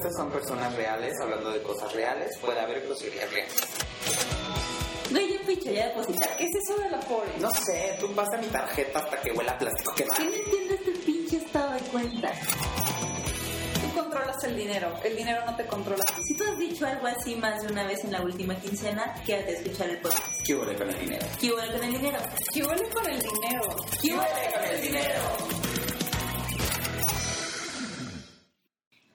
estas son personas reales hablando de cosas reales. Puede haber groserías reales. Güey, yo picho, ya depositar. ¿Qué es eso de la pobre? No sé, tú pasa mi tarjeta hasta que huela plástico que va. ¿Quién entiende este pinche estado de cuenta? Tú controlas el dinero, el dinero no te controla. Si tú has dicho algo así más de una vez en la última quincena, quédate a escuchar el podcast. ¿Qué huele con el dinero? ¿Qué huele con el dinero? ¿Qué huele con el dinero? ¿Qué huele con el dinero?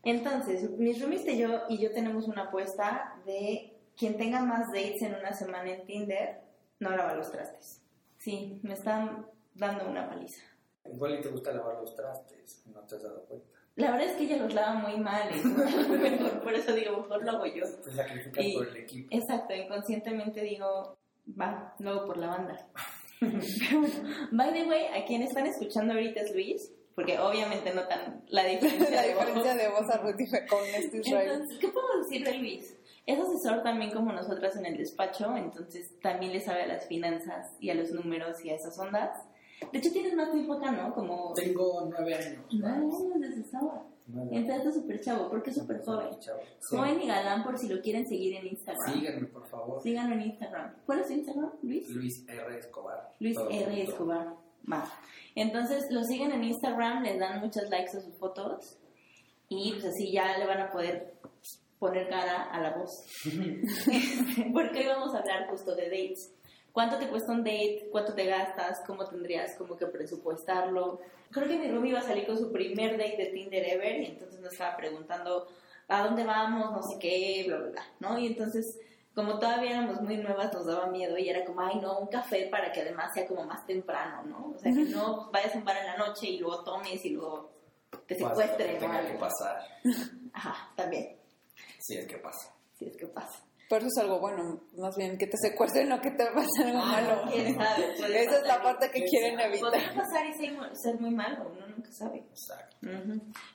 Entonces, mis roomies y yo, y yo tenemos una apuesta de quien tenga más dates en una semana en Tinder, no lava los trastes. Sí, me están dando una paliza. Igual y te gusta lavar los trastes, no te has dado cuenta. La verdad es que ella los lava muy mal, mejor, por eso digo, mejor lo hago yo. Te sacrificas por el equipo. Exacto, inconscientemente digo, va, luego por la banda. By the way, a quien están escuchando ahorita es Luis, porque obviamente notan la diferencia La de voz. diferencia de voz a Ruth con este Israel. Entonces, ¿qué puedo decir de Luis? Es asesor también como nosotras en el despacho, entonces también le sabe a las finanzas y a los números y a esas ondas. De hecho, tienes más tiempo acá, ¿no? Como Tengo nueve años. nueve años desde Saba. Nueve Entraste súper chavo, porque es súper joven. Sí. Joven y galán por si lo quieren seguir en Instagram. Síganme, por favor. Síganlo en Instagram. ¿Cuál es tu Instagram, Luis? Luis R. Escobar. Luis R. Escobar. Va. Entonces lo siguen en Instagram, les dan muchos likes a sus fotos y pues así ya le van a poder poner cara a la voz. Porque hoy vamos a hablar justo de dates. ¿Cuánto te cuesta un date? ¿Cuánto te gastas? ¿Cómo tendrías como que presupuestarlo? Creo que mi roomie iba a salir con su primer date de Tinder ever y entonces nos estaba preguntando a dónde vamos, no sé qué, bla, bla, bla, ¿no? Y entonces, como todavía éramos muy nuevas, nos daba miedo y era como, ay, no, un café para que además sea como más temprano, ¿no? O sea, que no vayas a un bar en la noche y luego tomes y luego te secuestren o Tenga que algo. pasar. Ajá, también, Si es que pasa. si es que pasa. Pero eso es algo bueno, más bien que te secuestren o que te pase algo malo. ¿Quién sabe? Esa es la parte que ¿Quién quieren evitar. Podría pasar y ser, ser muy malo, uno nunca sabe. Exacto.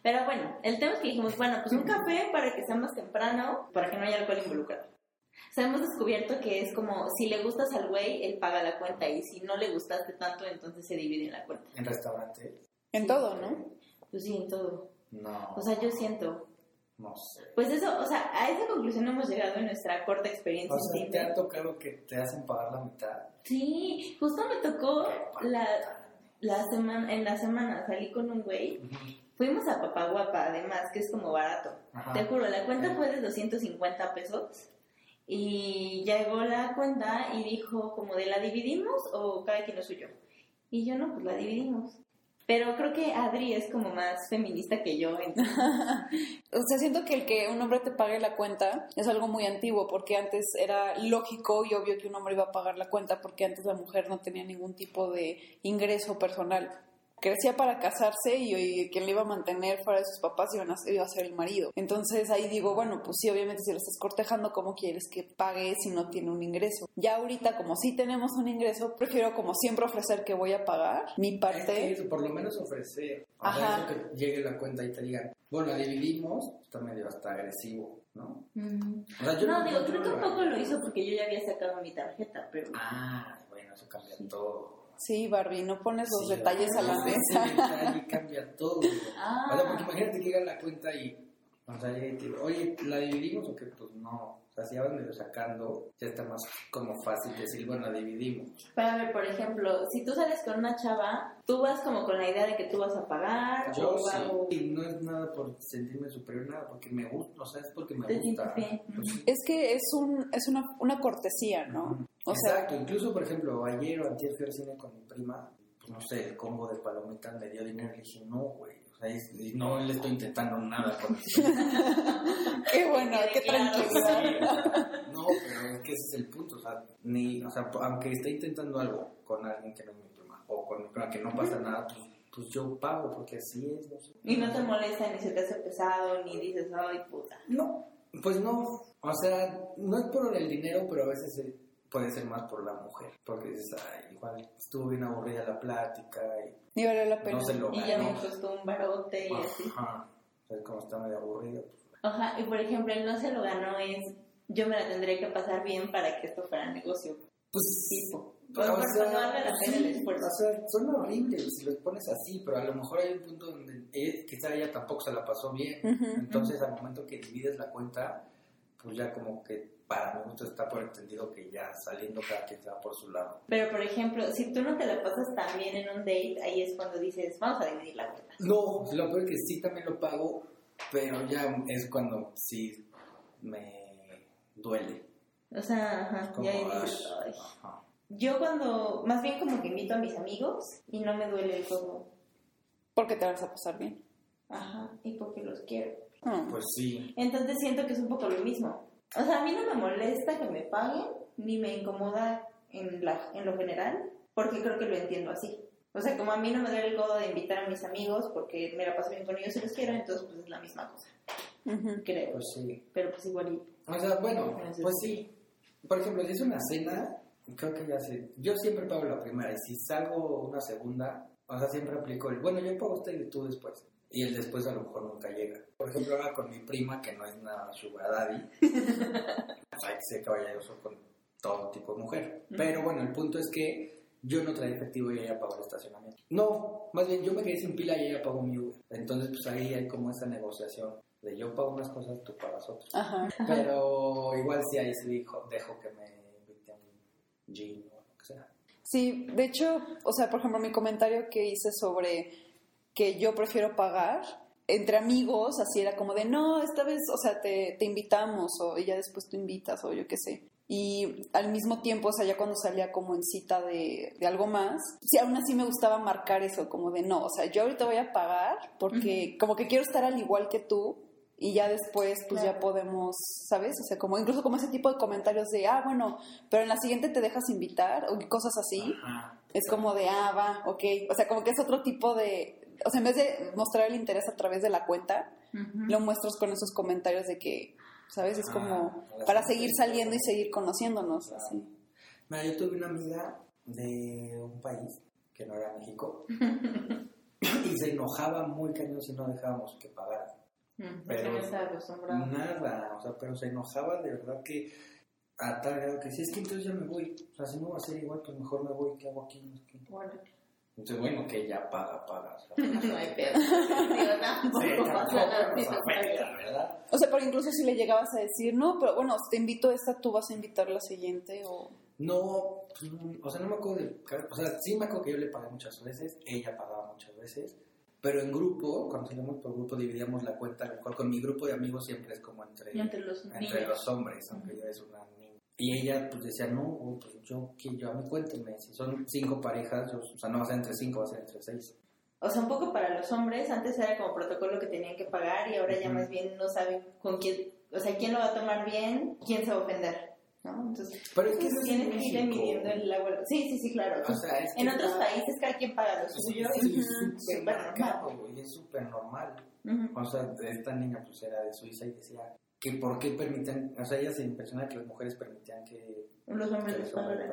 Pero bueno, el tema es que dijimos, bueno, pues un café para que sea más temprano, para que no haya alcohol involucrado. O sea, hemos descubierto que es como, si le gustas al güey, él paga la cuenta, y si no le gustaste tanto, entonces se divide la cuenta. En restaurante, En todo, ¿no? Pues sí, en todo. no. O sea, yo siento. no sé. Pues eso, o sea, a esa conclusión hemos llegado en nuestra corta experiencia O en sea, ¿te ha tocado que te hacen pagar la mitad? Sí, justo me tocó la, la semana, en la semana salí con un güey Fuimos a Papaguapa, además, que es como barato. Ajá. Te juro, la cuenta fue de 250 pesos. Y llegó la cuenta y dijo, como de la dividimos o cada quien lo suyo. Y yo no, pues la dividimos. Pero creo que Adri es como más feminista que yo. entonces- O sea, siento que el que un hombre te pague la cuenta es algo muy antiguo, porque antes era lógico y obvio que un hombre iba a pagar la cuenta, porque antes la mujer no tenía ningún tipo de ingreso personal. Crecía para casarse y, y quien le iba a mantener fuera de sus papás iban a- iba a ser el marido. Entonces ahí digo, bueno, pues sí, obviamente si lo estás cortejando, ¿cómo quieres que pague si no tiene un ingreso? Ya ahorita, como sí tenemos un ingreso, prefiero como siempre ofrecer que voy a pagar mi parte. Es que por lo menos ofrecer. Ajá. que llegue la cuenta y te digan, bueno, la dividimos, está medio hasta agresivo, ¿no? Mm. O sea, yo No, digo, creo que no un lo poco lo hizo porque yo ya había sacado mi tarjeta, pero... Ah, bueno, eso cambia todo. Sí, Barbie, no pones los Sí, detalles a la mesa. detalle cambia todo. Ah. O sea, porque imagínate que llega la cuenta y, o sea, y te oye, ¿la dividimos o qué? Pues no. O si ya van medio sacando, ya está más como fácil decir, bueno, dividimos. Pero a ver, por ejemplo, si tú sales con una chava, tú vas como con la idea de que tú vas a pagar Yo o sí, y no es nada por sentirme superior, nada, porque me gusta, o sea, es porque me Te gusta. Pues sí. Es que es, un, es una, una cortesía, ¿no? O sea, Exacto, incluso por ejemplo, ayer o antier fui al cine con mi prima, pues no sé, el combo de palomitas me dio dinero y le dije, no, güey, no le estoy intentando nada con qué bueno, qué tranquilidad. No, pero es que ese es el punto, o sea, ni, o sea, aunque esté intentando algo con alguien que no es mi prima, o con mi prima que no pasa nada, pues, pues yo pago, porque así es, no sé. Y no te molesta, ni se te hace pesado, ni dices, ay, puta. No, pues no, o sea, no es por el dinero, pero a veces eh, puede ser más por la mujer, porque dices, ay, igual estuvo bien aburrida la plática y Ni vale la pena. no se lo Y ya me ganó. costó un barote y así. Ajá, sea, como está medio aburrido. pues, Ajá, y por ejemplo, el no se lo ganó es, yo me la tendré que pasar bien para que esto fuera negocio. Pues tipo. Pues, Pues, o porque sea, no vale la pena sí, el esfuerzo. O sea, son horribles si los pones así, pero a lo mejor hay un punto donde eh, quizá ella tampoco se la pasó bien. Ujú, Entonces, al momento que divides la cuenta, pues ya como que para mi gusto está por entendido que ya saliendo cada quien se va por su lado. Pero, por ejemplo, si tú no te la pasas tan bien en un date, ahí es cuando dices, vamos a dividir la cuenta. No, lo peor es que sí también lo pago, pero ya es cuando sí me duele. O sea, ajá, Como, ya dices, "Ay, ajá. Yo cuando, más bien como que invito a mis amigos y no me duele el codo. Porque te vas a pasar bien. Ajá, y porque los quiero. Mm. Pues sí. Entonces siento que es un poco lo mismo. O sea, a mí no me molesta que me paguen, ni me incomoda en, la, en lo general, porque creo que lo entiendo así. O sea, como a mí no me duele el codo de invitar a mis amigos porque me la paso bien con ellos y los quiero, entonces pues es la misma cosa, creo. Pues sí. Pero pues igual y... O sea, bueno, Gracias. pues sí. Por ejemplo, si es una cena, creo que ya sé. Yo siempre pago la primera y si salgo una segunda, o sea, siempre aplico el, bueno, yo pago usted y tú después. Y el después a lo mejor nunca llega. Por ejemplo, ahora con mi prima, que no es nada sugar daddy, hay que ser caballeroso con todo tipo de mujer. Pero bueno, el punto es que yo no traía efectivo y ella pagó el estacionamiento. No, más bien yo me quedé sin pila y ella pagó mi Uber. Entonces, pues ahí hay como esa negociación de yo pago unas cosas, tú pagas otras. Ajá. Pero igual sí ahí sí dijo, dejo que me invite a un gin o lo que sea. Sí, de hecho, o sea, por ejemplo, mi comentario que hice sobre que yo prefiero pagar, entre amigos, así era como de, no, esta vez, o sea, te, te invitamos, o ya después tú invitas, o yo qué sé. Y al mismo tiempo, o sea, ya cuando salía como en cita de, de algo más, sí, aún así me gustaba marcar eso, como de, no, o sea, yo ahorita voy a pagar porque como que quiero estar al igual que tú, y ya después pues ya podemos, ¿sabes? O sea, como incluso como ese tipo de comentarios de, ah, bueno, pero en la siguiente te dejas invitar o cosas así. Ajá. Es como de, ah, va, ok. O sea, como que es otro tipo de... O sea, en vez de mostrar el interés a través de la cuenta, lo muestras con esos comentarios de que, ¿sabes? Es como Ah, para seguir saliendo y seguir conociéndonos, así. Mira, yo tuve una amiga de un país que no era México y se enojaba muy cañón si no dejábamos que pagara. Pero- no estaba acostumbrado. Nada, o sea, pero se enojaba de verdad que a tal grado que si es que entonces ya me voy. O sea, si no va a ser igual, pues mejor me voy. ¿Qué hago aquí? No. Bueno, Entonces, bueno, que ya paga, paga. o sea, no hay pedo. Tampoco o sea, la verdad. O sea, pero incluso si le llegabas a decir, no, pero bueno, te invito a esta, tú vas a invitar la siguiente o... No, pues, o sea, no me acuerdo de. O sea, sí me acuerdo que yo le pagué muchas veces, ella pagaba muchas veces, pero en grupo, cuando salimos por grupo, dividíamos la cuenta. A lo mejor con mi grupo de amigos siempre es como entre, Y entre los entre los hombres, aunque yo es una. Y ella, pues decía, no, pues yo, que yo a mí cuéntenme, si son cinco parejas, yo- o sea, no va a ser entre cinco, va a ser entre seis. O sea, un poco para los hombres, antes era como protocolo que tenían que pagar y ahora ya Ujú. más bien no saben con quién, o sea, quién lo va a tomar bien, quién se va a ofender, ¿no? Entonces, Pero es que eso es tienes en que ir midiendo el agua. Sí, sí, sí, claro. O sea, es que en otros países cada quien paga lo suyo Sí, y es súper normal. normal. Ujú. O sea, esta niña pues era de Suiza y decía que por qué permitían, o sea, ella se impresionaba que las mujeres permitían que, Los que hombres los los hombres.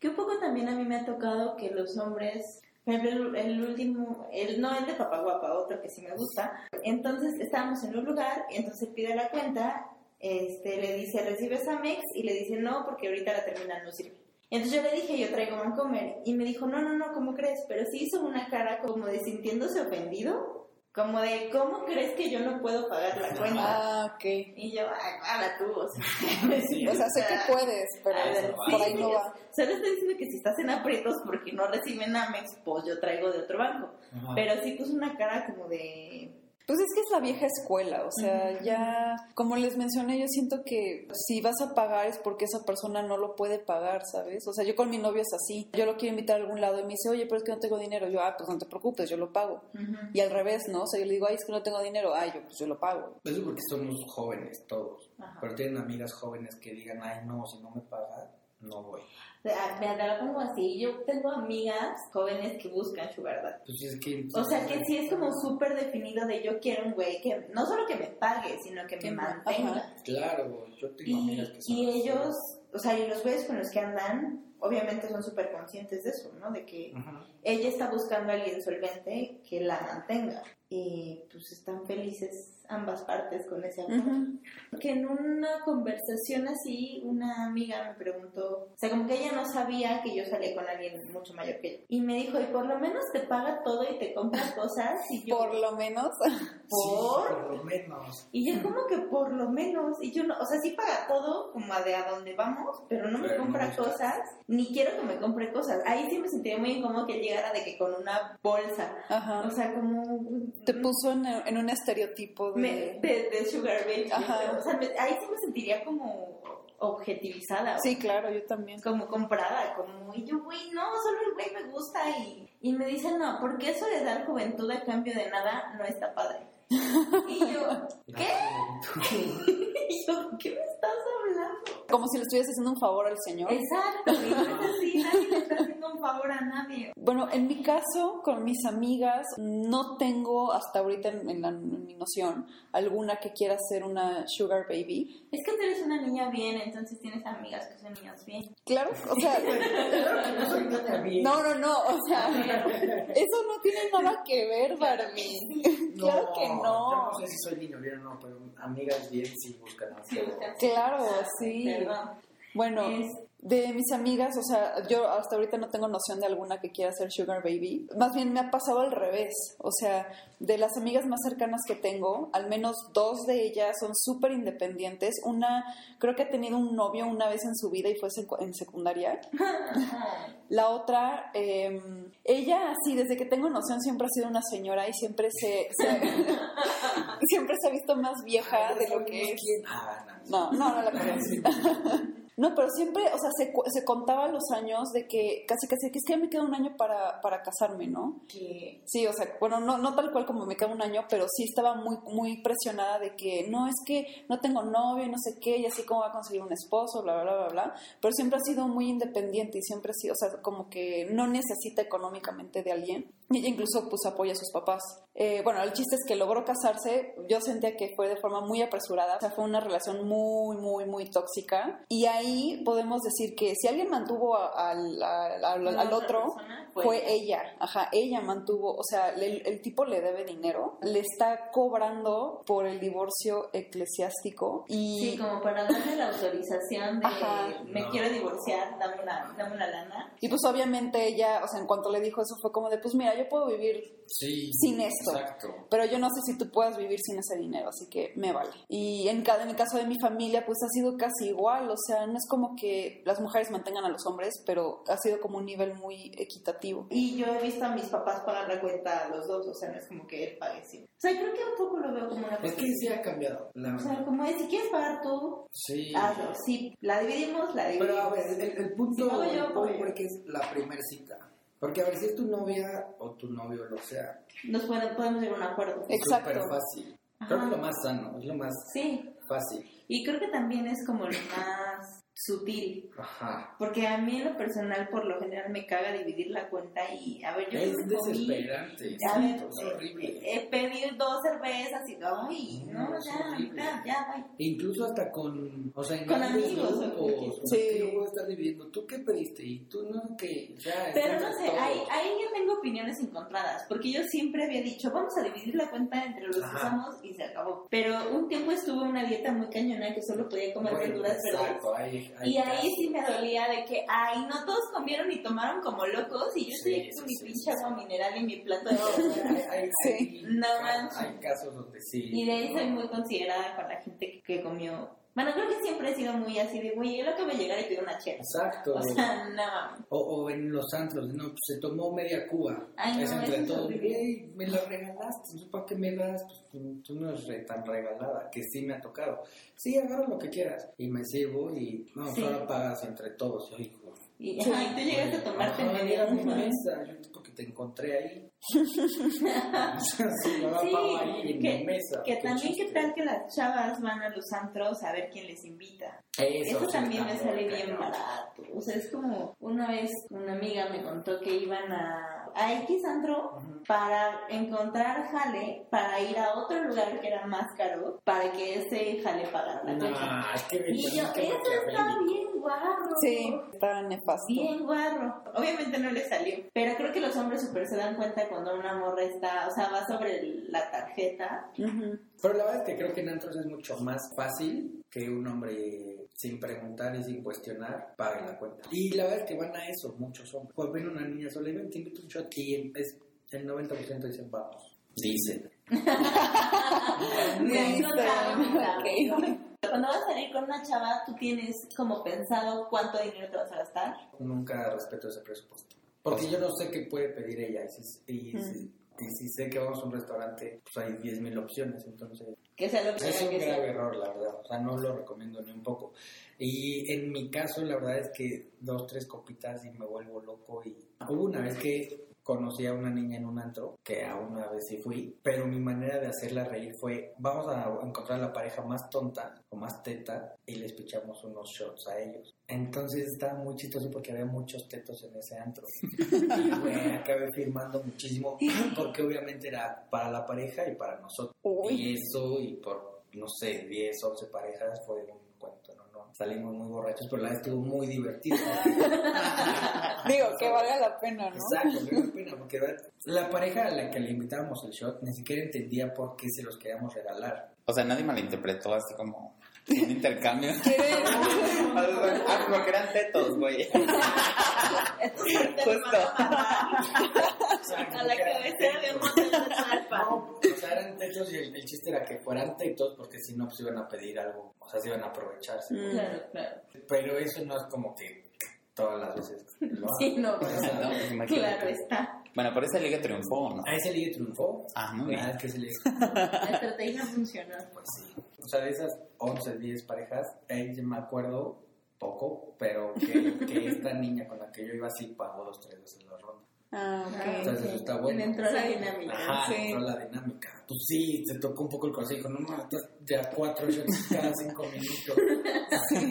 Que un poco también a mí me ha tocado que los hombres, por ejemplo, el, el último, el, no el de Papá Guapa, otro que sí me gusta. Entonces estábamos en un lugar entonces pide la cuenta, este, le dice, ¿recibes Amex? Y le dice, no, porque ahorita la terminal no sirve. Entonces yo le dije, yo traigo Mancomer. Y me dijo, no, no, no, ¿cómo crees? Pero sí hizo una cara como de sintiéndose ofendido, como de, ¿cómo crees que yo no puedo pagar la cuenta? Ah, ok. Y yo, ay, habla tú, o sea. Sí, O sea, sé que puedes, pero A ver, por sí, ahí no va. Solo estoy diciendo que si estás en aprietos porque no reciben Amex, pues yo traigo de otro banco. Ajá. Pero sí puso una cara como de... Pues es que es la vieja escuela, o sea, ya, como les mencioné, yo siento que si vas a pagar es porque esa persona no lo puede pagar, ¿sabes? O sea, yo con mi novio es así, yo lo quiero invitar a algún lado y me dice, oye, pero es que no tengo dinero, yo, ah, pues no te preocupes, yo lo pago. Y al revés, ¿no? O sea, yo le digo, ay, es que no tengo dinero, ay, yo, pues yo lo pago. Eso porque somos jóvenes todos. Ajá. Pero tienen amigas jóvenes que digan, ay, no, si no me paga, no voy. Ah, Me la pongo así, yo tengo amigas jóvenes que buscan sugar daddy. Pues es que... O sea que sí es como súper definido de yo quiero un güey que no solo que me pague, sino que me mantenga. ajá. Claro, yo tengo Y, amigas que son y así. ellos, o sea, y los güeyes con los que andan, obviamente son súper conscientes de eso, ¿no? De que Ajá. ella está buscando a alguien solvente que la mantenga. Y pues están felices ambas partes con ese amor. Ujú. Que en una conversación así, una amiga me preguntó, o sea, como que ella no sabía que yo salía con alguien mucho mayor que ella. Y me dijo, y por lo menos te paga todo y te compra cosas. Y yo, Por lo menos. ¿por? Sí, por lo menos. Y yo como que por lo menos, y yo no, o sea, sí paga todo, como a de a dónde vamos, pero no me Pero no compra gusta. cosas, ni quiero que me compre cosas. Ahí sí me sentiría muy incómodo que él llegara de que con una bolsa, Ajá. o sea, como... Te puso en, en un estereotipo de... me- de, de Sugar Baby. Ajá. O sea, me- ahí sí me sentiría como objetivizada. Sí, claro, yo también. Como comprada, como, y yo, güey, no, solo el güey me gusta y, y me dicen, no, porque eso de dar juventud a cambio de nada no está padre. Y yo, ¿qué? Y yo, ¿qué me estás hablando? Como si le estuvieras haciendo un favor al Señor. Exacto, y no es así, nadie le está haciendo un favor a nadie. Bueno, en mi caso, con mis amigas, no tengo hasta ahorita en, en la- en mi noción alguna que quiera ser una sugar baby. Es que tú eres una niña bien, entonces tienes amigas que son niñas bien. Claro, o sea, No no, no, no, o sea, eso no tiene nada que ver, Barbie. claro que Yo no. no sé si soy niño bien o no, pero amigas bien sí buscan a Sí, buscan- Claro, sí. Perdón. Bueno, Es- de mis amigas, o sea, yo hasta ahorita no tengo noción de alguna que quiera ser sugar baby. Más bien me ha pasado al revés. O sea, de las amigas más cercanas que tengo, al menos dos de ellas son súper independientes. Una creo que ha tenido un novio una vez en su vida y fue en secundaria. La otra, eh, ella así, desde que tengo noción, siempre ha sido una señora y siempre se, se- siempre se ha visto más vieja de lo que es. Ah. No, no, no la conozco. No, pero siempre, o sea, se, se contaba los años de que casi, casi, que es que ya me queda un año para, para casarme, ¿no? que Sí, o sea, bueno, no, no tal cual como me queda un año, pero sí estaba muy, muy presionada de que no, es que no tengo novio y no sé qué, y así cómo va a conseguir un esposo, bla, bla, bla, bla. Pero siempre ha sido muy independiente y siempre ha sido, o sea, como que no necesita económicamente de alguien. Y ella incluso pues apoya a sus papás. Eh, bueno, el chiste es que logró casarse, yo sentía que fue de forma muy apresurada, o sea, fue una relación muy, muy, muy tóxica. Y ahí podemos decir que si alguien mantuvo a- al, al- al- la al otra otro, persona fue ella, ajá, ella mantuvo, o sea, le- el, tipo le debe dinero, le está cobrando por el divorcio eclesiástico y Sí, como para darle la autorización de Ajá. me No. quiero divorciar, dame la, dame la lana. y pues obviamente ella, o sea, en cuanto le dijo eso fue como de, pues mira, yo puedo vivir Sí. sin esto. Exacto. Pero yo no sé si tú puedas vivir sin ese dinero, así que me vale. Y en, cada, en el caso de mi familia, pues ha sido casi igual, o sea, no es como que las mujeres mantengan a los hombres, pero ha sido como un nivel muy equitativo. Y yo he visto a mis papás pagar la cuenta a los dos, o sea, no es como que él pague siempre. O sea, creo que un poco lo veo como una Es que sí ha cambiado. La O sea, como es, si quieres pagar tú, Sí. hazlo. Si la dividimos, la dividimos. Pero a ver, el, el punto Si pago yo, el pago yo. pobre que es la primer cita. Porque a ver, si es tu novia o tu novio, lo sea, Nos podemos, podemos llegar a un acuerdo. es Exacto. súper fácil. Creo que es lo más sano, es lo más Sí, fácil. y creo que también es como lo más sutil. Ajá. Porque a mí en lo personal, por lo general, me caga dividir la cuenta y, a ver, yo Es me comí- desesperante, A ver, es horrible. He pedido dos cervezas y, ay, no, No, ya, horrible. ya, ya, bye. Incluso hasta con, o sea, en Con amigos, grupos, ¿o sea, que luego estás dividiendo, ¿tú qué pediste? Y tú no qué, o sea, Pero no sé, todo. ahí, ahí yo tengo opiniones encontradas, porque yo siempre había dicho, vamos a dividir la cuenta entre los que somos y se acabó. Pero un tiempo estuve en una dieta muy cañona que solo podía comer Bueno, verduras verdes. Y ahí sí me dolía de que, ay, no todos comieron y tomaron como locos y yo estoy Sí, aquí con mi sí, pinche agua mineral y mi plato de hay, Sí. No manches. hay casos donde sí. Y de ahí soy muy considerada con la gente que, que comió. Bueno, creo que siempre he sido muy así de, güey, yo lo que voy a llegar y pido una chela. Exacto. O sea, no. O, o en los antros, no, pues se tomó media cuba. Ay, es no, entre todos. horrible. "Ey, me la regalaste. ¿para qué me das? Pues tú, no eres re- tan regalada, que sí me ha tocado. Sí, agarra lo que quieras. Y me sirvo y, no, Sí. solo pagas entre todos. Yo digo, Y, ajá, y tú llegaste a tomarte mi uva. mesa, yo porque te encontré ahí. sí, Sí, ahí en que, mi mesa. que también qué chiste. tal que las chavas van a los antros a ver quién les invita. Eso, Eso sí también me sale bien barato. O sea, es como una vez una amiga me contó que iban a, a X antro para encontrar jale, para ir a otro lugar que era más caro, para que ese jale pagara la es que Y yo, eso está bien guarro. Sí, está nefasto. Bien guarro. Obviamente no le salió. Pero creo que los hombres super se dan cuenta cuando una morra está, o sea, va sobre la tarjeta. Pero la verdad es que creo que en antros es mucho más fácil que un hombre sin preguntar y sin cuestionar pague la cuenta. Y la verdad es que van a eso muchos hombres. Pues ven una niña sola y ven, te invito un shot y es, el 90% dicen vamos. Dicen. Dicen. Cuando vas a salir con una chava, tú tienes como pensado cuánto dinero te vas a gastar. Nunca respeto ese presupuesto. Porque yo no sé qué puede pedir ella. Y si, y si- y si sé que vamos a un restaurante, pues hay 10.000 opciones. Entonces, Que sea lo que Es un que grave error, la verdad. O sea, no lo recomiendo ni un poco. Y en mi caso, la verdad es que dos, tres copitas y me vuelvo loco. Y hubo una vez que conocí a una niña en un antro, que a una vez sí fui, pero mi manera de hacerla reír fue, vamos a encontrar la pareja más tonta o más teta y les pichamos unos shots a ellos. Entonces estaba muy chistoso porque había muchos tetos en ese antro. Y güey, acabé firmando muchísimo porque obviamente era para la pareja y para nosotros. Uy. Y eso, y por, no sé, 10, 11 parejas fue un Salimos muy borrachos, pero la vez estuvo muy divertido. Digo, que valga la pena, ¿no? Exacto, me da pena, porque la pareja a la que le invitábamos el shot ni siquiera entendía por qué se los queríamos regalar. O sea, nadie malinterpretó así como un intercambio. Ah, porque eran tetos, güey. Justo. A la cabecera de un de o sea, eran techos y el, el chiste era que fueran tetos porque si no, pues iban a pedir algo, o sea, se iban a aprovecharse. Mm. Claro, claro. Pero eso no es como que todas las veces lo. Sí, no, O sea, No, pues, imagínate. claro está. Bueno, por esa liga triunfó, ¿no? A ese ligue triunfó. Ah, muy bien. Ah, es que ligue La estrategia funcionó. Pues sí. O sea, de esas 11, 10 parejas, ahí yo me acuerdo poco, pero que, que esta niña con la que yo iba sí pagó dos, tres veces la ronda. Ah, Ah, ok. Entonces, eso está bueno. Entró la dinámica. Ajá, Sí. entró la dinámica. Pues sí, te tocó un poco el consejo, no mames, de a cuatro shots cada cinco minutos. Sí,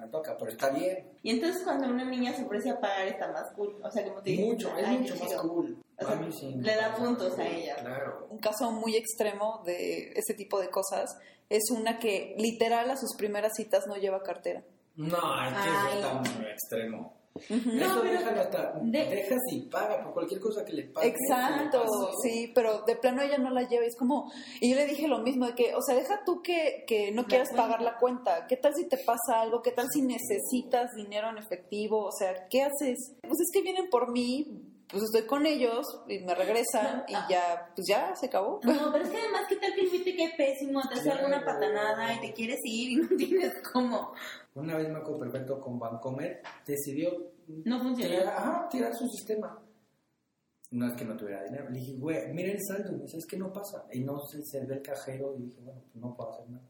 me toca, pero está bien. Y entonces cuando una niña se ofrece a pagar está más cool. O sea, como te dices, Mucho, es mucho más cool. O sea, A mí sí. le da puntos a ella. Claro. Un caso muy extremo de ese tipo de cosas es una que literal a sus primeras citas no lleva cartera. No, es que Ay. eso está muy extremo. No, eso pero- déjalo hasta, de- dejas y paga por cualquier cosa que le pague. Exacto, que le pase. sí, pero de plano ella no la lleva. Es como, y yo le dije lo mismo, de que, o sea, deja tú que, que no quieras cuenta. pagar la cuenta. ¿Qué tal si te pasa algo? ¿Qué tal si necesitas dinero en efectivo? O sea, ¿qué haces? Pues es que vienen por mí, pues estoy con ellos y me regresan y ya, pues ya se acabó. No, pero es que además, ¿qué tal que fuiste que pésimo? Te hace alguna patanada y te quieres ir y no tienes cómo. Una vez me acuerdo perfecto con Bancomer, decidió No funciona. tirar, ajá, tirar su sistema. No es que no tuviera dinero. Le dije, güey, mira el saldo. Me dice, es que no pasa. Y no se, se ve el cajero. Y dije, bueno, pues no puedo hacer nada.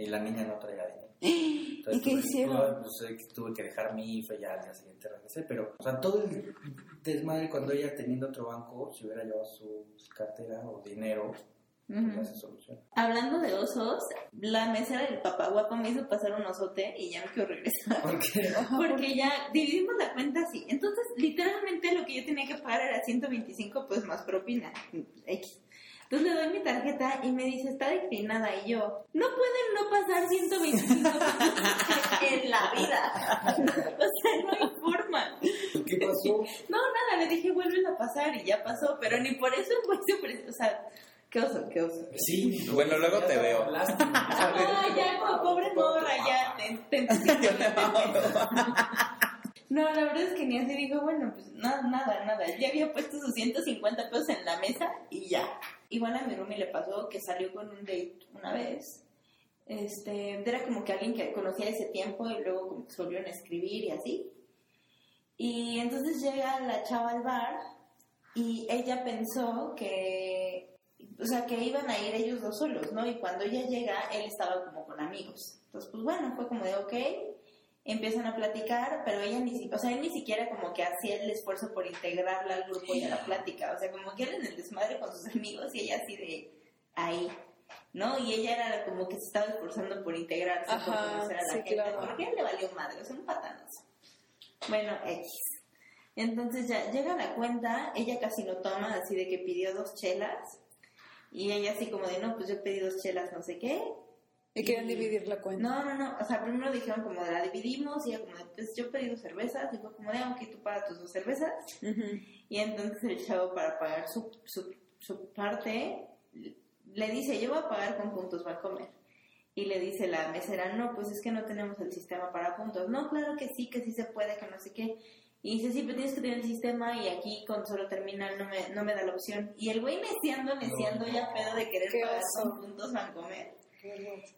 Y la niña no traía dinero. ¿Y qué tuve- hicieron? tuve- pues, eh, tuve que dejar mi IFE ya al día siguiente regresé. Pero, o sea, todo el desmadre cuando ella teniendo otro banco, si hubiera llevado su cartera o dinero, pues ya se soluciona. Hablando de osos, la mesera del papá guapo me hizo pasar un osote y ya me quiero regresar. Porque Porque ya dividimos la cuenta así. Entonces, literalmente lo que yo tenía que pagar era 125, pues más propina. X. Entonces le doy mi tarjeta y me dice, está declinada. Y yo, no pueden no pasar 125 en la vida. O sea, no hay forma. ¿Qué pasó? No, nada, le dije, vuelven a pasar y ya pasó. Pero ni por eso fue súper... O sea, qué oso, qué oso. Sí. Bueno, luego te veo. lástima. Ah, ya, po- pobre morra, ya. Te, te- No, la verdad es que ni así dijo, bueno, pues nada, nada, nada. Ya había puesto sus 150 pesos en la mesa y ya. Igual a mi roomie le pasó que salió con un date una vez. Este, era como que alguien que conocía ese tiempo y luego como que se volvieron a escribir y así. Y entonces llega la chava al bar y ella pensó que, o sea, que iban a ir ellos dos solos, ¿no? Y cuando ella llega, él estaba como con amigos. Entonces, pues bueno, fue como de, ok, empiezan a platicar, pero ella ni siquiera, o sea, él ni siquiera como que hacía el esfuerzo por integrarla al grupo y a la plática, o sea, como que él en el desmadre con sus amigos y ella así de ahí, ¿no? Y ella era como que se estaba esforzando por integrarse, por conocer a la sí, gente, claro. porque él le valió madre, o sea, un patanazo. Bueno, X. Entonces ya llega la cuenta, ella casi no toma, así de que pidió dos chelas. Y ella así como de, no, pues yo pedí dos chelas, no sé qué. Y querían dividir la cuenta. No, no, no. O sea, primero dijeron como de la dividimos y ella como pues yo pedí dos cervezas. Y fue como de, ah, ok, tú pagas tus dos cervezas. Y entonces el chavo para pagar su, su, su parte le dice, yo voy a pagar con puntos Bancomer. Y le dice la mesera, no, pues es que no tenemos el sistema para puntos. No, claro que sí, que sí se puede, que no sé qué. Y dice, sí, pero tienes que tener el sistema y aquí con solo terminal no me, no me da la opción. Y el güey neciando, neciando, ya pedo de querer pagar con puntos Bancomer.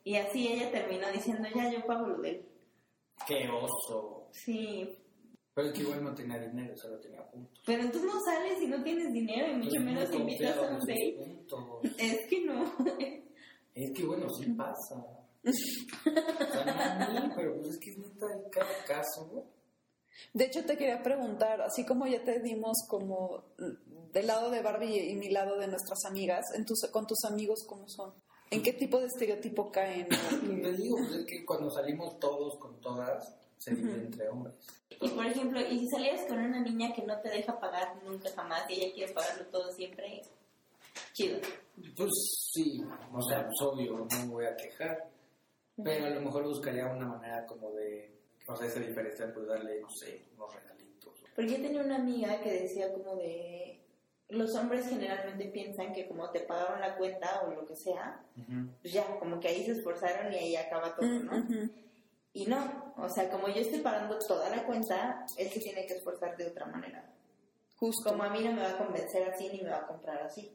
Y así ella terminó diciendo, ya, yo pago lo de él. ¡Qué oso! Sí, Pero es que igual no tenía dinero, solo tenía puntos. pero tú no sales y no tienes dinero y mucho Pues menos invitas a un date. Es que no. Es que bueno, sí pasa. Pero pues es que es neta en cada caso, ¿no? De hecho, te quería preguntar, así como ya te dimos como del lado de Barbie y mi lado de nuestras amigas, en tus, con tus amigos, ¿cómo son? ¿En qué tipo de estereotipo caen? Les digo, pues es que cuando salimos todos con todas, se divide entre hombres. Y por ejemplo, y si salías con una niña que no te deja pagar nunca jamás y ella quiere pagarlo todo siempre, chido. Pues sí, o sea, pues obvio, no me voy a quejar. Pero a lo mejor buscaría una manera como de, o sea, esa diferencia, pues darle, no sé, unos regalitos. Porque yo tenía una amiga que decía como de, los hombres generalmente piensan que como te pagaron la cuenta o lo que sea, pues ya, como que ahí se esforzaron y ahí acaba todo, ¿no? Ujú. Y no, o sea, como yo estoy pagando toda la cuenta, él se tiene que esforzar de otra manera. Justo. Como a mí no me va a convencer así ni me va a comprar así.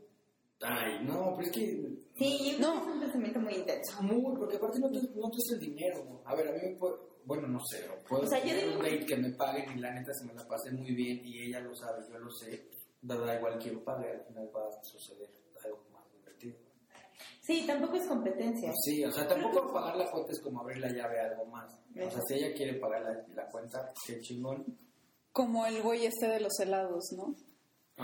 Ay, no, pero es que Sí, yo No. es un pensamiento muy intenso. Muy, porque aparte no te, no te es el dinero. A ver, a mí me puede, bueno, no sé, o puedo O sea, yo digo- un date que me paguen y la neta se me la pasé muy bien y ella lo sabe, yo lo sé. Da, da igual quién pague, al final va a suceder algo más divertido. Sí, tampoco es competencia. Sí, o sea, tampoco pagar la cuenta es como abrir la llave a algo más. O sea, si ella quiere pagar la, la cuenta, qué chingón. Como el güey este de los helados, ¿no?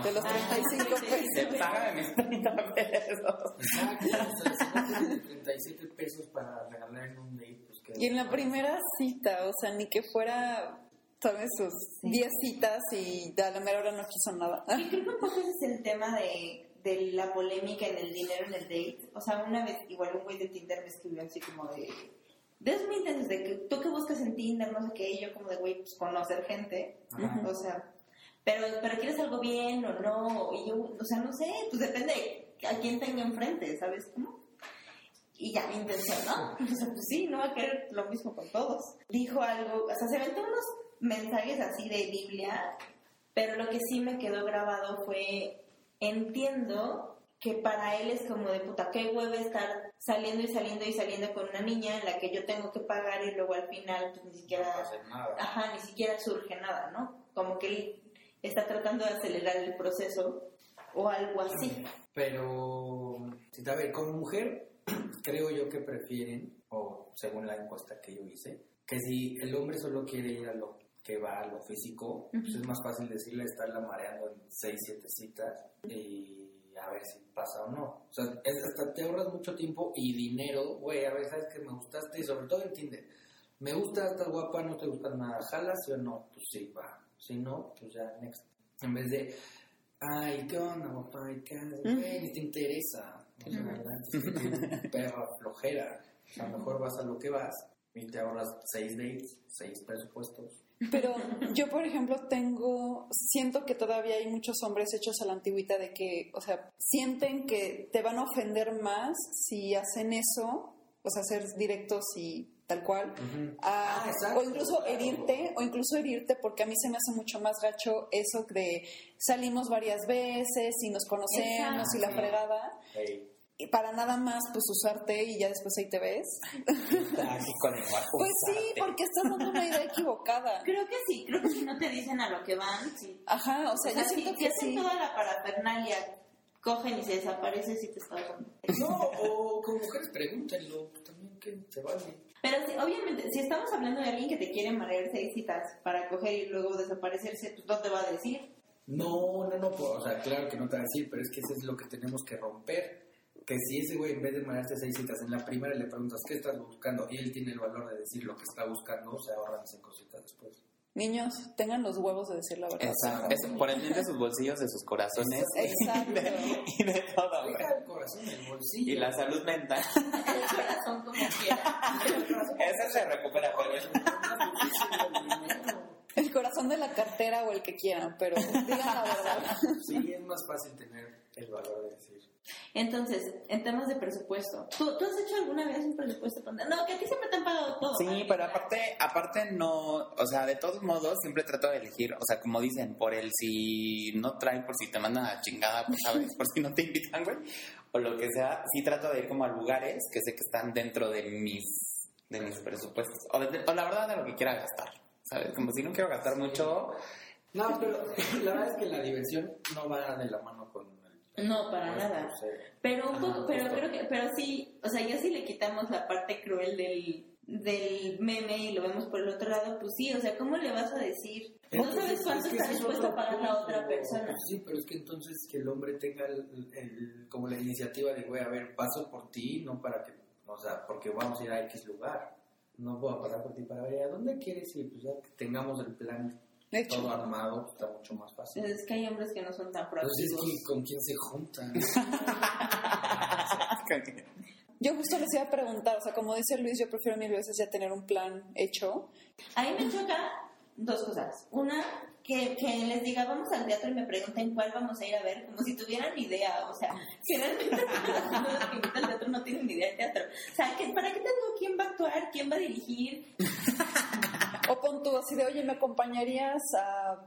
De los Ah, 35 sí, pesos. sí. pagan mis 30 pesos. Exacto, o sea, si no tienes 37 pesos para regalar en un date, pues. Y en la primera cita, o sea, ni que fuera, ¿sabes? Sus 10 citas y a la mera hora no quiso nada. Y creo que un poco ese es el tema de, de la polémica en el dinero en el date. O sea, una vez, igual un güey de Tinder me escribió así como de... De esos muy intensos, de que tú que buscas en Tinder, no sé qué, y yo como de, güey, pues conocer gente. Ajá. O sea, pero, pero quieres algo bien o no. Y yo, o sea, no sé, pues depende a quién tenga enfrente, ¿sabes cómo? Y ya mi intención, ¿no? O sea, pues sí, no va a querer lo mismo con todos. Dijo algo, o sea, se aventó unos mensajes así de Biblia, pero lo que sí me quedó grabado fue, entiendo que para él es como de puta, qué hueva estar saliendo y saliendo y saliendo con una niña en la que yo tengo que pagar y luego al final pues ni No siquiera hacer nada. ajá, ni siquiera surge nada, ¿no? Como que él está tratando de acelerar el proceso o algo así. Pero, a ver, como mujer, creo yo que prefieren, o según la encuesta que yo hice, que si el hombre solo quiere ir a lo que va a lo físico, pues es más fácil decirle estarla mareando en 6, 7 citas y a ver si pasa o no. O sea, es- hasta te ahorras mucho tiempo y dinero, güey, a ver, sabes que me gustaste y sobre todo en Tinder. Me gusta, estás guapa, no te gusta nada, jalas sí o no, pues sí, va. Si no, pues ya, next. En vez de, ay, ¿qué onda? ¿Y ¿Qué haces? Güey, ni te interesa. O sea, verdad es perra flojera. O sea, mejor vas a lo que vas y te ahorras seis dates, seis presupuestos. Pero yo, por ejemplo, tengo, siento que todavía hay muchos hombres hechos a la antigüita de que, o sea, sienten que te van a ofender más si hacen eso, o sea, ser directos y tal cual, a- Ah, exacto, o incluso claro. herirte, o incluso herirte, porque a mí se me hace mucho más gacho eso de salimos varias veces y nos conocemos y la fregada, Ey, y para nada más, pues usarte y ya después ahí te ves. Aquí con. Pues sí, porque estás dando una idea equivocada. Creo que sí, creo que si no te dicen a lo que van, sí. Ajá, o sea, O sea, yo si, siento si que hacen sí. toda la parafernalia, cogen y se desaparece, sí te está dando. No, o como mujeres pregúntenlo, también que se vale. Pero sí, obviamente, si estamos hablando de alguien que te quiere marear seis citas para coger y luego desaparecerse, pues no te va a decir. No, no, no, pues, o sea, claro que no te va a decir, pero es que eso es lo que tenemos que romper. Que si ese güey en vez de mandarse seis citas en la primera le preguntas qué estás buscando y él tiene el valor de decir lo que está buscando, se ahorran cinco citas después. Niños, tengan los huevos de decir la verdad. Exacto. Es por el bien de sus bolsillos, de sus corazones Exacto. y de todo, güey. Deja el corazón el bolsillo. Y la salud mental. El corazón como quiera. Esa se recupera, El corazón de la cartera o el que quieran, pero digan la verdad. Sí, es más fácil tener el valor de decir. Entonces, en temas de presupuesto, ¿tú, tú has hecho alguna vez un presupuesto? No, que a ti siempre te han pagado todo. Sí, ¿vale? pero aparte, aparte no, o sea, de todos modos siempre trato de elegir, o sea, como dicen, por el si no traen, por si te mandan a la chingada, pues sabes, por si no te invitan, güey, o lo que sea, sí trato de ir como a lugares que sé que están dentro de mis, de mis presupuestos, o, de- o la verdad de lo que quiera gastar, ¿sabes? Como si no quiero gastar mucho, No, pero la verdad es que la diversión no va de la mano con el... No, para nada. Pero un poco, pero creo que, pero sí, o sea, ya si le quitamos la parte cruel del, del meme y lo vemos por el otro lado, pues sí, o sea, ¿cómo le vas a decir? No Entonces, sabes cuánto es que está dispuesto a pagar la otra persona. Sí, pero es que entonces que el hombre tenga el, el- como la iniciativa de, güey, a ver, paso por ti, no para que, o sea, porque vamos a ir a X lugar. No puedo pasar por ti para ver a dónde quieres ir, pues ya que tengamos el plan De hecho. todo armado, pues está mucho más fácil. Es que hay hombres que no son tan Entonces, proactivos. ¿quién- ¿con quién se juntan? Yo justo les iba a preguntar, o sea, como dice Luis, yo prefiero mil veces ya tener un plan hecho. A mí me choca dos cosas. Una, que, que les diga, vamos al teatro y me pregunten cuál vamos a ir a ver, como si tuvieran idea. O sea, realmente las que invitan al teatro no tienen ni idea de teatro. O sea, que, ¿para qué te digo quién va a actuar, quién va a dirigir? O pon tú así de, oye, ¿me acompañarías a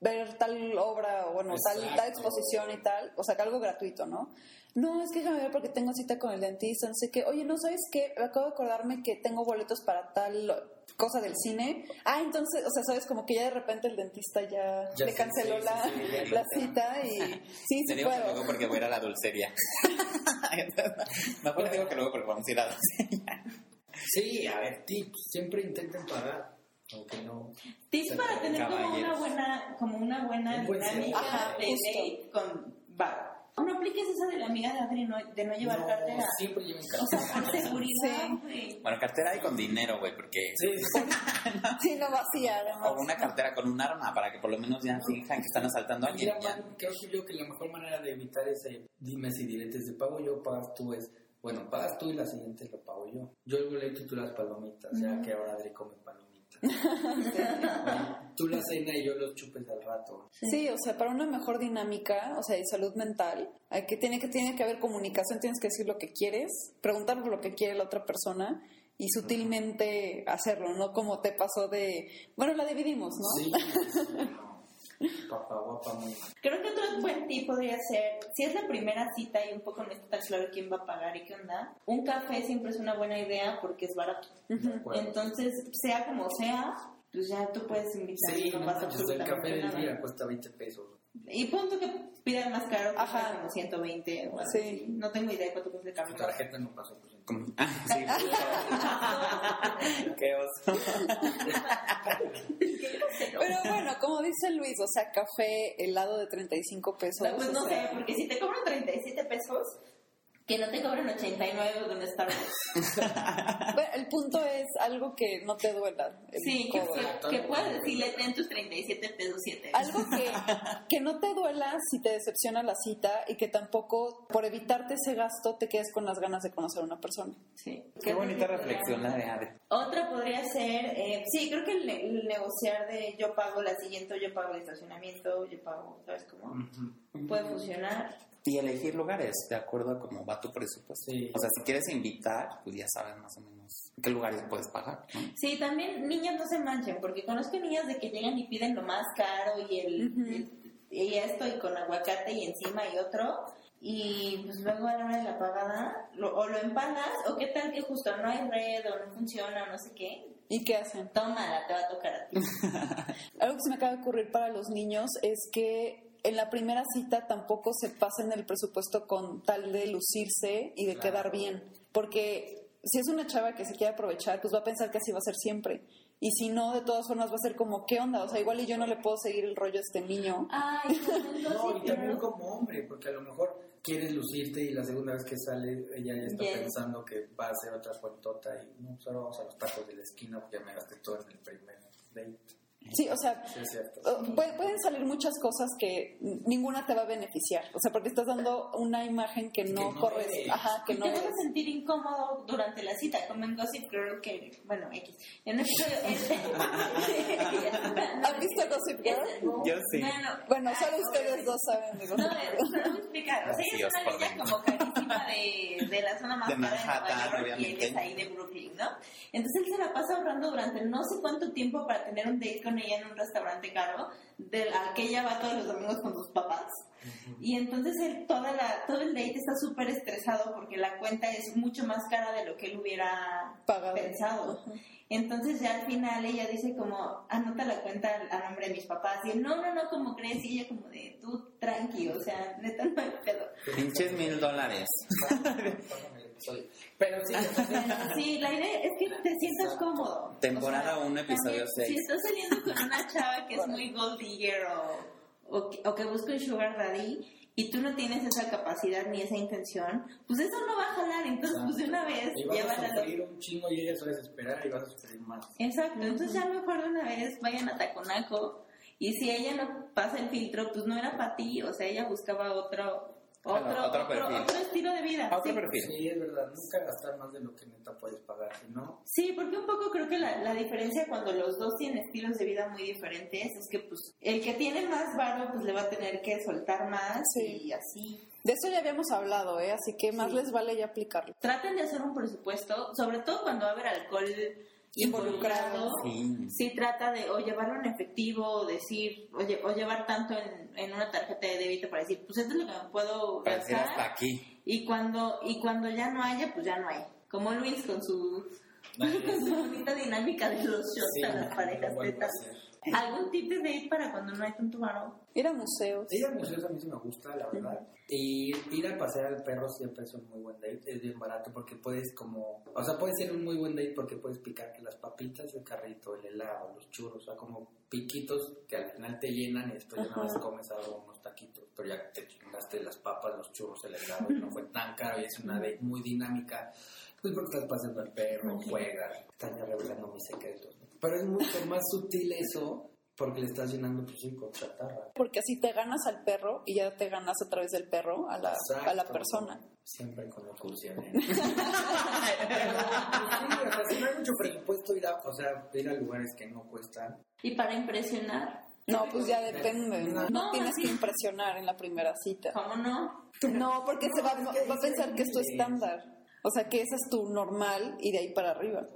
ver tal obra o bueno, tal, tal exposición y tal? O sea, que algo gratuito, ¿no? No, es que déjame ver porque tengo cita con el dentista, no sé qué. Oye, ¿no sabes qué? Acabo de acordarme que tengo boletos para tal cosa del cine. Ah, entonces, o sea, sabes, como que ya de repente el dentista ya, Ya le sí, canceló sí, la, sí, la cita y sí, sí puedo. luego porque voy a ir a la dulcería. Mejor digo que luego porque vamos a ir a la dulcería. Sí, a ver, tips, siempre intenten pagar, aunque no. Tips para tener como una buena, como una buena Un buen dinámica de date con bar. No apliques esa de la amiga de Adri no- de no llevar No, cartera. siempre lleven O cartera. sea, por seguridad, Sí. Bueno, cartera y con dinero, güey, porque... Sí, sí. Sí, no vacía, además. O una cartera con un arma para que por lo menos ya fijan que están asaltando a alguien. Mira, man, creo que yo que la mejor manera de evitar ese dimes y diretes de pago yo, pagas tú es, bueno, pagas tú y la siguiente lo pago yo. Yo el boleto y tú las palomitas, ya que ahora Adri come palomitas. Tú la cena y yo los chupes al rato. Sí, o sea, para una mejor dinámica, o sea, y salud mental, hay que tiene que tiene que haber comunicación, tienes que decir lo que quieres, preguntar por lo que quiere la otra persona y sutilmente hacerlo, no como te pasó de, bueno, la dividimos, ¿no? Sí, no. Papá, guapa, muy Creo que otro buen tip podría ser, si es la primera cita y un poco no está tan claro quién va a pagar y qué onda, un café siempre es una buena idea porque es barato. Entonces, sea como sea, pues ya tú puedes invitar Sí, no pasa el café del día cuesta 20 pesos. Y punto que pidan más caro, que Ajá. como 120 o algo Sí. así. No tengo idea de cuánto cuesta el Tu café. tarjeta no pasó por ciento. Como- Ah, sí. Qué oso. Pero bueno, como dice Luis, o sea, café, helado de 35 pesos. No, pues no o sé, sea, porque si te cobran 37 pesos, que no te cobran 89 de un Starbucks. bueno, el punto es algo que no te duela. el Sí, que, que, que puedas decirle ten tus 37 pesos 7 Algo que, que no te duela si te decepciona la cita y que tampoco, por evitarte ese gasto, te quedes con las ganas de conocer a una persona. Sí. Qué bonita reflexión la de Adri. Otra podría ser, eh, sí, creo que el, el negociar de yo pago la siguiente, yo pago el estacionamiento, yo pago, ¿sabes cómo? Puede funcionar. Y elegir lugares de acuerdo a cómo va tu presupuesto. Sí. O sea, si quieres invitar, pues ya sabes más o menos qué lugares puedes pagar. ¿no? Sí, también niñas no se manchen, porque conozco niñas de que llegan y piden lo más caro y el, el- y esto y con aguacate y encima y otro y pues luego a la hora de la pagada lo- o lo empanas o qué tal que justo no hay red o no funciona o no sé qué. ¿Y qué hacen? Tómala, te va a tocar a ti. Algo que se me acaba de ocurrir para los niños es que en la primera cita tampoco se pasen el presupuesto con tal de lucirse y de Claro. quedar bien. Porque si es una chava que se quiere aprovechar, pues va a pensar que así va a ser siempre. Y si no, de todas formas va a ser como, ¿qué onda? O sea, igual y yo no le puedo seguir el rollo a este niño. Ay, No, y también como hombre, porque a lo mejor quieres lucirte y la segunda vez que sale ella ya está Yes. pensando que va a hacer otra cuentota y no, solo vamos a los tacos de la esquina porque ya me gasté todo en el primer date. Sí, o sea, Sí, puede- pueden salir muchas cosas que ninguna te va a beneficiar. O sea, porque estás dando una imagen que no, no corres. eres. Ajá, que no te vas a sentir incómodo durante la cita, como en Gossip Girl, que, bueno, X. En. ¿Has visto Gossip Girl? Yo sí. Bueno, Bueno, ay, solo ustedes dos saben de No, Gossip es- Girl. no a explicar. O sea, ella es una niña como carísima de, de la zona más De cara de Nueva York y él obviamente. es ahí de Brooklyn, ¿no? Entonces él se la pasa ahorrando durante no sé cuánto tiempo para tener un date con ella en un restaurante caro, del al que ella va todos los domingos con sus papás. Y entonces él, toda la, todo el date está súper estresado porque la cuenta es mucho más cara de lo que él hubiera Pagado. pensado. Entonces ya al final ella dice como, anota la cuenta a nombre de mis papás. Y él, no, no, no, como crees? Y ella como de, tú tranqui, o sea, neta no hay pedo. Pinches mil dólares. Pero sí, sí, la idea es que te sientas cómodo. Temporada O sea, uno, episodio también, seis. Si estás saliendo con una chava que es muy gold digger o, o, que, o que busca un sugar daddy y tú no tienes esa capacidad ni esa intención, pues eso no va a jalar. Entonces, pues de una vez, y vas a sufrir un chingo y ella se va a desesperar y vas a sufrir más. Exacto, entonces ya mejor de una vez vayan a Taconaco y si ella no pasa el filtro, pues no era para ti, o sea, ella buscaba otro otro, Claro, otro otro, perfil. otro estilo de vida. Otro sí. perfil. Sí, es verdad, nunca gastar más de lo que neta puedes pagar, si no, Sí, porque un poco creo que la, la diferencia cuando los dos tienen estilos de vida muy diferentes es que pues el que tiene más varo pues le va a tener que soltar más Sí. y así. De eso ya habíamos hablado, ¿eh? Así que más Sí. les vale ya aplicarlo. Traten de hacer un presupuesto, sobre todo cuando va a haber alcohol involucrado. Sí. Sí trata de o llevarlo en efectivo o decir o, lle- o llevar tanto en, en una tarjeta de débito para decir pues esto es lo que me puedo gastar hasta aquí. y cuando y cuando ya no haya pues ya no hay como Luis con su con su bonita dinámica de los shots sí, a las parejas tetas. algún tip de date para cuando no hay tanto varo Ir a museos. Ir al museo a mí sí me gusta, la verdad. Y ir a pasear al perro siempre es un muy buen date. Es bien barato porque puedes como... O sea, puede ser un muy buen date porque puedes picarte las papitas, el carrito, el helado, los churros. O sea, como piquitos que al final te llenan y después ya Ajá. nada más comes algo, unos taquitos. Pero ya te chingaste las papas, los churros, el helado y no fue tan caro y es una date muy dinámica. Pues porque estás paseando al perro, juegas, están ya revelando mis secretos. Pero es mucho más sutil eso porque le estás llenando pues sí con chatarra. Porque así te ganas al perro y ya te ganas a través del perro a la, a la persona. Siempre con locución. ¿eh? sí, o sea, si no hay mucho presupuesto, ir a, o sea, ir a lugares que no cuestan. y para impresionar No, pues ya depende. No, No, tienes que impresionar en la primera cita. cómo no No, porque se va, No, es que va a pensar que es tu estándar. O sea, que ese es tu normal y de ahí para arriba.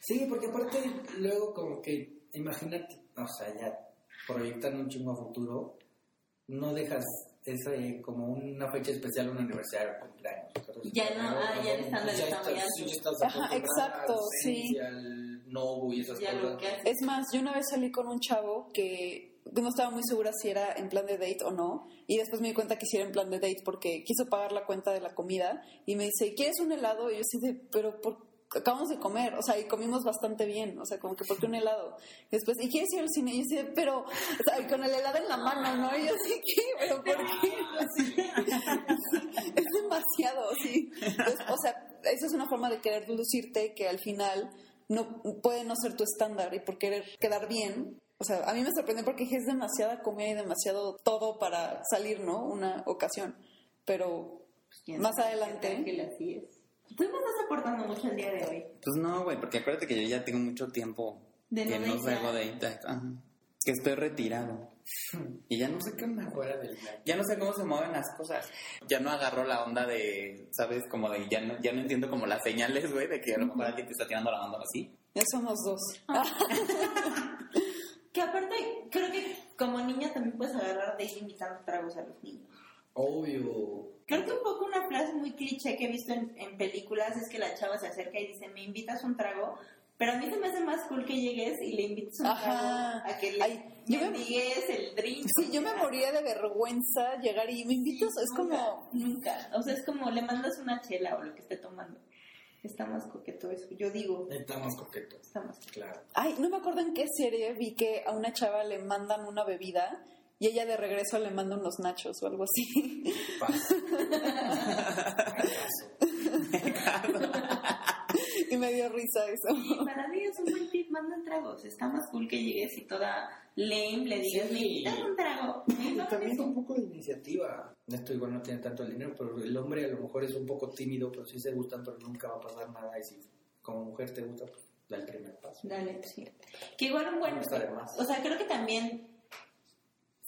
Sí, porque aparte luego como que, imagínate, o sea, ya proyectando un chingo a futuro, no dejas esa eh, como una fecha especial, un aniversario, un cumpleaños. Entonces, Ya no, ah, ya el como, estándar ya está muy estás- alto. sí, ya estás Ajá, exacto, sí. novo y esas ya cosas. Es más, yo una vez salí con un chavo que no estaba muy segura si era en plan de date o no, y después me di cuenta que sí era en plan de date porque quiso pagar la cuenta de la comida y me dice, ¿quieres un helado? Y yo así de, pero ¿por acabamos de comer, o sea, y comimos bastante bien, o sea, como que ¿por qué un helado? Y después, ¿y quieres ir al cine? Y yo así de, pero, o sea, y con el helado en la mano, ¿no? Y yo así, ¿qué? ¿Pero por qué? es demasiado, sí. Entonces, o sea, esa es una forma de querer lucirte que al final no puede no ser tu estándar y por querer quedar bien. O sea, a mí me sorprendió porque es demasiada comida y demasiado todo para salir, ¿no? Una ocasión. Pero ¿Quién más adelante... así es tú me estás aportando mucho el día de hoy Pues no, güey, porque acuérdate que yo ya tengo mucho tiempo De que no salgo de. Ajá. Que estoy retirado. Y ya no sé qué onda. Fuera del. Ya no sé cómo se mueven las cosas. Ya no agarro la onda de, ¿sabes? Como de, ya no, ya no entiendo como las señales, güey, de que a lo mejor alguien te está tirando la onda así. Ya somos dos. que aparte creo que como niña también puedes agarrar de ir invitando tragos a los niños Obvio. Creo que un poco una frase muy cliché que he visto en, en películas es que la chava se acerca y dice, ¿me invitas un trago? Pero a mí se me hace más cool que llegues y le invites un Ajá. trago a que le Ay, yo me- mendigues el drink. Sí, yo me moría de vergüenza llegar y me invitas, es como... Nunca. O sea, es como le mandas una chela o lo que esté tomando. Está más coqueto eso. Yo digo, Estamos coquetos. está más coqueto. Claro. Ay, no me acuerdo en qué serie vi que a una chava le mandan una bebida y ella de regreso le manda unos nachos o algo así. Y me dio risa eso. Y para mí es un buen tip, mandan tragos. Está más cool que llegues y toda lame le digas, Sí. me un trago. Y también eso. un poco de iniciativa. Esto igual no tiene tanto el dinero, pero el hombre a lo mejor es un poco tímido, pero sí se gustan, pero nunca va a pasar nada. Y si como mujer te gusta, pues da el primer paso. Dale, sí. Que igual un buen... No está de más. O sea, creo que también,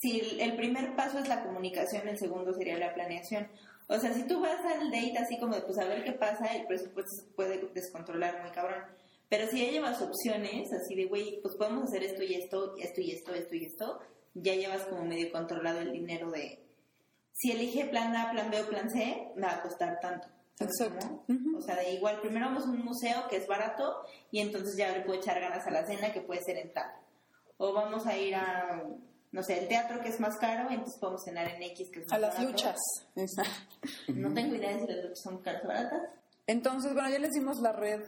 si el, primer paso es la comunicación, el segundo sería la planeación. O sea, si tú vas al date así como de, pues a ver qué pasa, el presupuesto se puede descontrolar muy cabrón. Pero si ya llevas opciones, así de, güey, pues podemos hacer esto y esto, esto y esto, esto y esto, ya llevas como medio controlado el dinero de... Si elige plan A, plan B o plan C, me va a costar tanto. ¿Sabes Exacto. Ujú. O sea, de igual, primero vamos a un museo que es barato y entonces ya le puedo echar ganas a la cena que puede ser en tal. O vamos a ir a, no sé, el teatro que es más caro, entonces podemos cenar en X que es más A las barato. luchas. No tengo idea de si las luchas son caras o baratas. Entonces, bueno, ya les dimos la red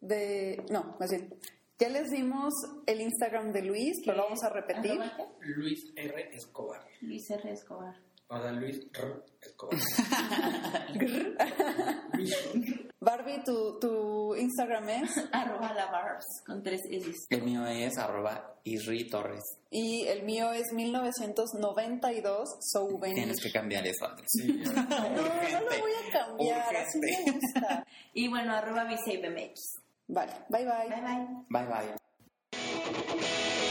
de... No, más bien, ya les dimos el Instagram de Luis, pero lo vamos a repetir. Luis R. Escobar. Luis R. Escobar. Sea, Luis R. Escobar. Luis Barbie, tu, tu Instagram es... Arroba la barbs con tres S. El mío es arroba Isri Torres. Y el mío es 1992 Souvenir. Tienes que cambiar eso, Andrés. No, no lo voy a cambiar, así me gusta. Y bueno, arroba BSaveMX. Vale, bye bye. Bye bye. Bye bye.